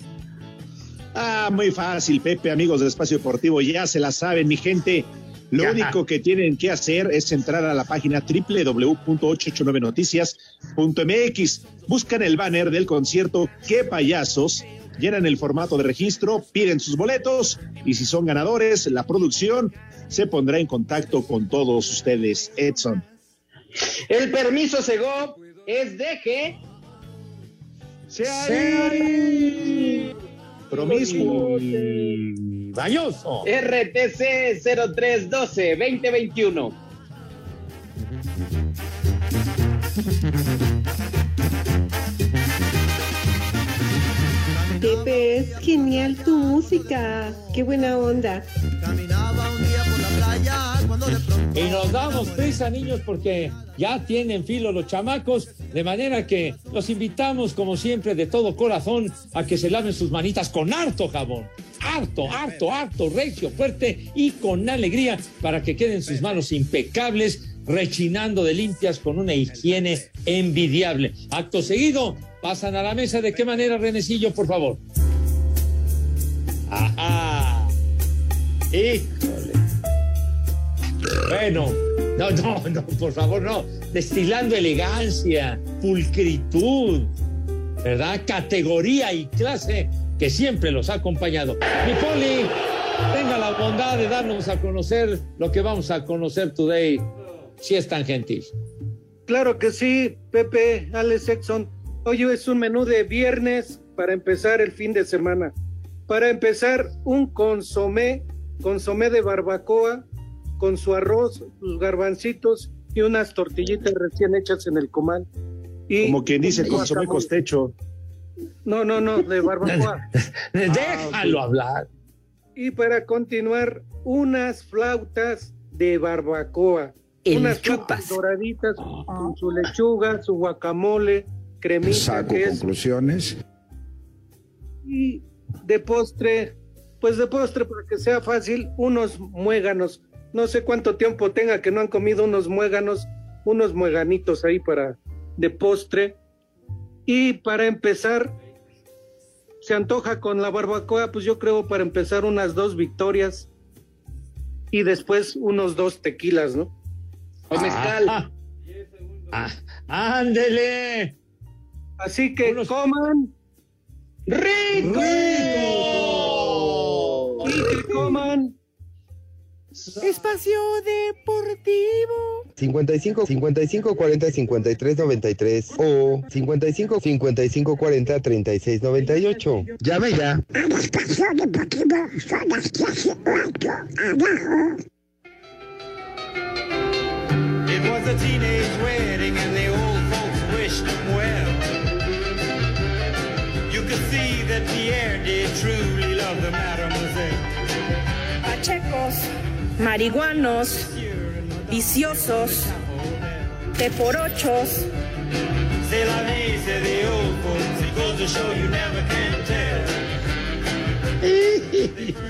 Speaker 11: Ah, muy fácil, Pepe, amigos del Espacio Deportivo, ya se la saben, mi gente. Lo único que tienen que hacer es entrar a la página www.889noticias.mx. Buscan el banner del concierto Qué payasos, llenan el formato de registro, piden sus boletos y si son ganadores, la producción se pondrá en contacto con todos ustedes. Edson.
Speaker 13: El permiso Segov es de que
Speaker 11: Promiscuo.
Speaker 13: RTC 0312 2021.
Speaker 6: Pepe, es genial tu música. Qué buena onda.
Speaker 7: Y nos damos prisa, niños, porque ya tienen filo los chamacos, de manera que los invitamos, como siempre, de todo corazón, a que se laven sus manitas con harto jabón. Harto, harto, harto, recio, fuerte y con alegría, para que queden sus manos impecables, rechinando de limpias con una higiene envidiable. Acto seguido, pasan a la mesa. ¿De qué manera, Renecillo, por favor? Ajá. Híjole. Bueno, no, no, no, por favor, no. Destilando elegancia, pulcritud, ¿verdad? Categoría y clase que siempre los ha acompañado. Mi Poli, tenga la bondad de darnos a conocer lo que vamos a conocer today, si es tan gentil.
Speaker 8: Claro que sí, Pepe, Alex Exxon. Hoy es un menú de viernes para empezar el fin de semana. Para empezar, un consomé, consomé de barbacoa, con su arroz, sus garbancitos y unas tortillitas recién hechas en el comal. Y
Speaker 11: Como quien dice, consomé costecho.
Speaker 8: No, no, no, de barbacoa.
Speaker 7: Déjalo hablar.
Speaker 8: Y para continuar, unas flautas de barbacoa.
Speaker 39: El
Speaker 8: unas
Speaker 39: chupas.
Speaker 8: doraditas con su lechuga, su guacamole, cremita,
Speaker 42: Saco
Speaker 8: queso.
Speaker 42: conclusiones.
Speaker 8: Y de postre, pues de postre, para que sea fácil, unos muéganos. No sé cuánto tiempo tenga que no han comido unos muéganos, unos mueganitos ahí para de postre. Y para empezar, se antoja con la barbacoa, pues yo creo para empezar unas dos victorias. y después unos dos tequilas, ¿no?
Speaker 13: O mezcal.
Speaker 7: Ah, ah, ándele.
Speaker 8: Así que coman
Speaker 13: rico.
Speaker 8: y que coman
Speaker 39: Espacio Deportivo.
Speaker 43: 55 55 40 53 93 o 55 55 40 36 98. Llame ya.
Speaker 5: En Espacio Deportivo son las 18 abajo.
Speaker 42: It was a teenage wedding and the old folks wished him well. You could see that Pierre did truly love the mademoiselle.
Speaker 44: Pachecos, marihuanos, viciosos,
Speaker 42: you never can tell.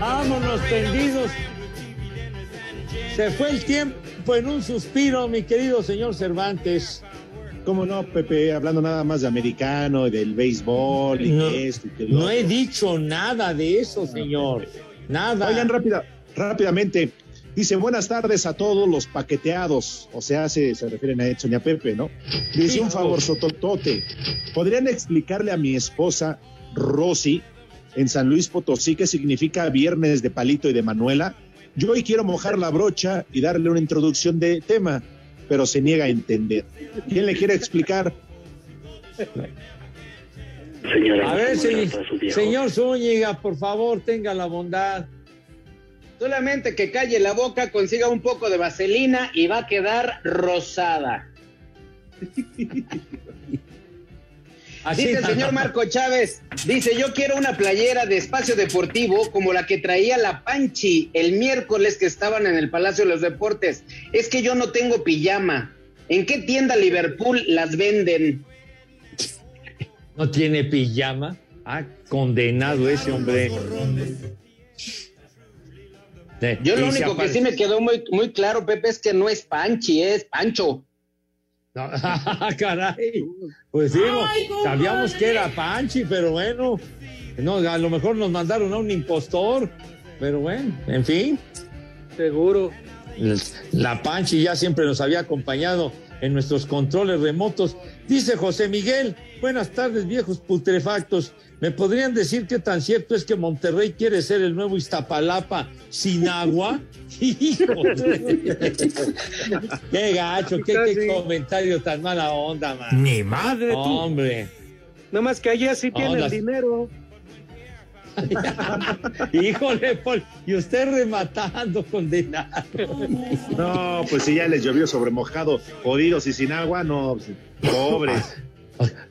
Speaker 7: Vámonos tendidos. Se fue el tiempo en un suspiro, mi querido señor Cervantes.
Speaker 11: ¿Cómo no, Pepe? Hablando nada más de americano, del béisbol y
Speaker 7: No,
Speaker 11: esto y lo
Speaker 7: No he dicho nada de eso, señor. Nada.
Speaker 11: Oigan, rápida, rápidamente. Dice, buenas tardes a todos los paqueteados. O sea, se, se refieren a Edson y a Pepe, ¿no? Dice, un favor, sototote. ¿Podrían explicarle a mi esposa, Rosy, en San Luis Potosí, qué significa viernes de palito y de Manuela? Yo hoy quiero mojar la brocha y darle una introducción de tema, pero se niega a entender. ¿Quién le quiere explicar?
Speaker 7: A ver, se- señor Zúñiga, por favor, tenga la bondad.
Speaker 13: Solamente que calle la boca, consiga un poco de vaselina y va a quedar rosada.
Speaker 7: Así
Speaker 13: dice el señor. Marco Chávez, dice, yo quiero una playera de espacio deportivo como la que traía la Panchi el miércoles que estaban en el Palacio de los Deportes. Es que yo no tengo pijama. ¿En qué tienda Liverpool las venden?
Speaker 7: ¿No tiene pijama? Ah, condenado ese hombre.
Speaker 13: Yo lo único que sí me quedó muy, muy claro, Pepe, es que no es Panchi, es Pancho.
Speaker 7: No, caray. Pues sí, sabíamos que era Panchi, pero bueno. No, a lo mejor nos mandaron a un impostor. Pero bueno, en fin.
Speaker 8: Seguro.
Speaker 7: La Panchi ya siempre nos había acompañado en nuestros controles remotos. Dice José Miguel, buenas tardes viejos putrefactos. ¿Me podrían decir qué tan cierto es que Monterrey quiere ser el nuevo Iztapalapa sin agua? Híjole. qué gacho, qué, qué comentario tan mala onda, man.
Speaker 8: Ni madre, tú.
Speaker 7: Hombre.
Speaker 8: Nada más que allá sí tiene el
Speaker 7: Ondas.
Speaker 8: dinero.
Speaker 7: Híjole, Paul, y usted rematando, condenado.
Speaker 11: No, pues si ya les llovió sobre mojado, jodidos y sin agua, no, pues, pobres.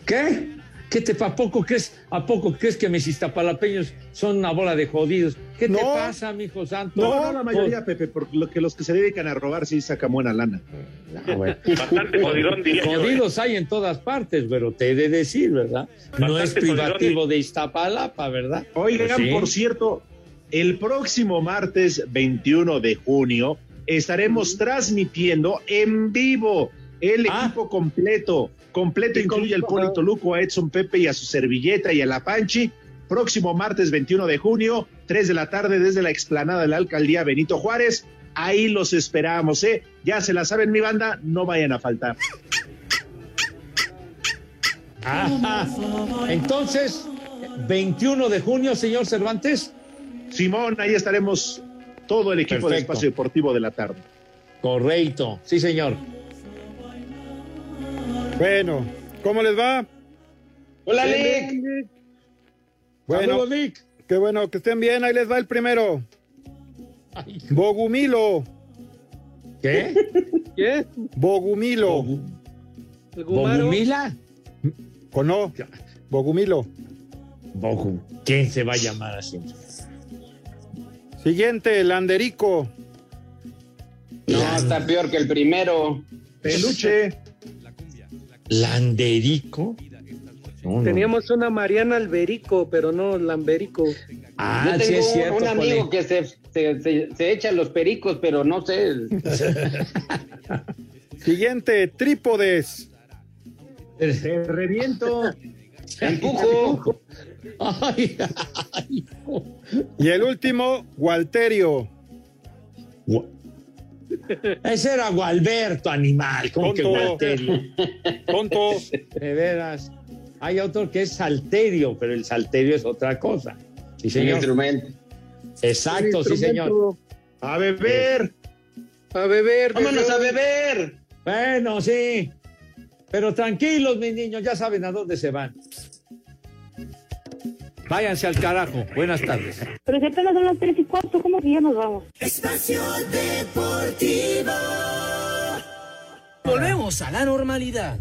Speaker 7: ¿Qué? ¿Qué te a poco crees? ¿A poco crees que mis iztapalapeños son una bola de jodidos? ¿Qué te
Speaker 11: No.
Speaker 7: pasa, mijo santo?
Speaker 11: No, no, la mayoría, Pepe, porque lo que los que se dedican a robar sí sacan buena lana.
Speaker 7: Bastante jodidón, Jodidos hay en todas partes, pero te he de decir, ¿verdad? no es privativo de Iztapalapa, ¿verdad?
Speaker 11: Oigan,
Speaker 7: Pues sí.
Speaker 11: por cierto, el próximo martes 21 de junio estaremos transmitiendo en vivo el
Speaker 7: Ah.
Speaker 11: equipo completo. Completo incluye al Polito Luco, a Edson Pepe y a su servilleta y a la Panchi. Próximo martes 21 de junio, 3 de la tarde desde la explanada de la alcaldía Benito Juárez. Ahí los esperamos, ¿eh? Ya se la saben, mi banda, no vayan a faltar.
Speaker 7: Ajá. Entonces, 21 de junio, señor Cervantes.
Speaker 11: Simón, ahí estaremos todo el equipo de
Speaker 7: Perfecto.
Speaker 11: Espacio Deportivo de la tarde.
Speaker 7: Correcto, sí, señor.
Speaker 41: Bueno, ¿cómo les va?
Speaker 13: Hola,
Speaker 41: Bien,
Speaker 13: Lick.
Speaker 41: Bueno,
Speaker 7: Saludos, Lick.
Speaker 41: qué bueno que estén bien. Ahí les va el primero. Bogumilo.
Speaker 7: ¿Qué?
Speaker 8: ¿Qué?
Speaker 41: Bogumilo.
Speaker 7: ¿Bogumila?
Speaker 41: ¿O no? Bogumilo.
Speaker 7: Bogu. ¿Quién se va a llamar así?
Speaker 41: Siguiente, Landerico.
Speaker 13: No, está peor que el primero.
Speaker 11: Peluche.
Speaker 7: ¿Landerico? No, no.
Speaker 8: Teníamos una Mariana Alberico, pero no Lamberico.
Speaker 7: Ah,
Speaker 13: Yo
Speaker 7: sí
Speaker 13: tengo
Speaker 7: es cierto,
Speaker 13: un amigo que se, se, se- se echa los pericos, pero no sé.
Speaker 41: Siguiente, Trípodes.
Speaker 11: Te reviento.
Speaker 13: Empujo.
Speaker 7: Ay,
Speaker 41: Y el último, Walterio.
Speaker 7: Ese era Gualberto, animal, como que
Speaker 41: Tonto.
Speaker 7: Gualterio.
Speaker 41: Tonto.
Speaker 7: De veras. Hay otro que es salterio, pero el salterio es otra cosa. Sí, señor.
Speaker 13: instrumento.
Speaker 7: Exacto, sí, señor.
Speaker 11: A beber.
Speaker 8: A beber.
Speaker 13: Vámonos a beber.
Speaker 7: Bueno, sí. Pero tranquilos, mis niños, ya saben a dónde se van. Váyanse al carajo. Buenas tardes.
Speaker 33: Pero si apenas son las tres y cuarto, ¿cómo que ya nos vamos?
Speaker 39: Espacio Deportivo. Volvemos a la normalidad.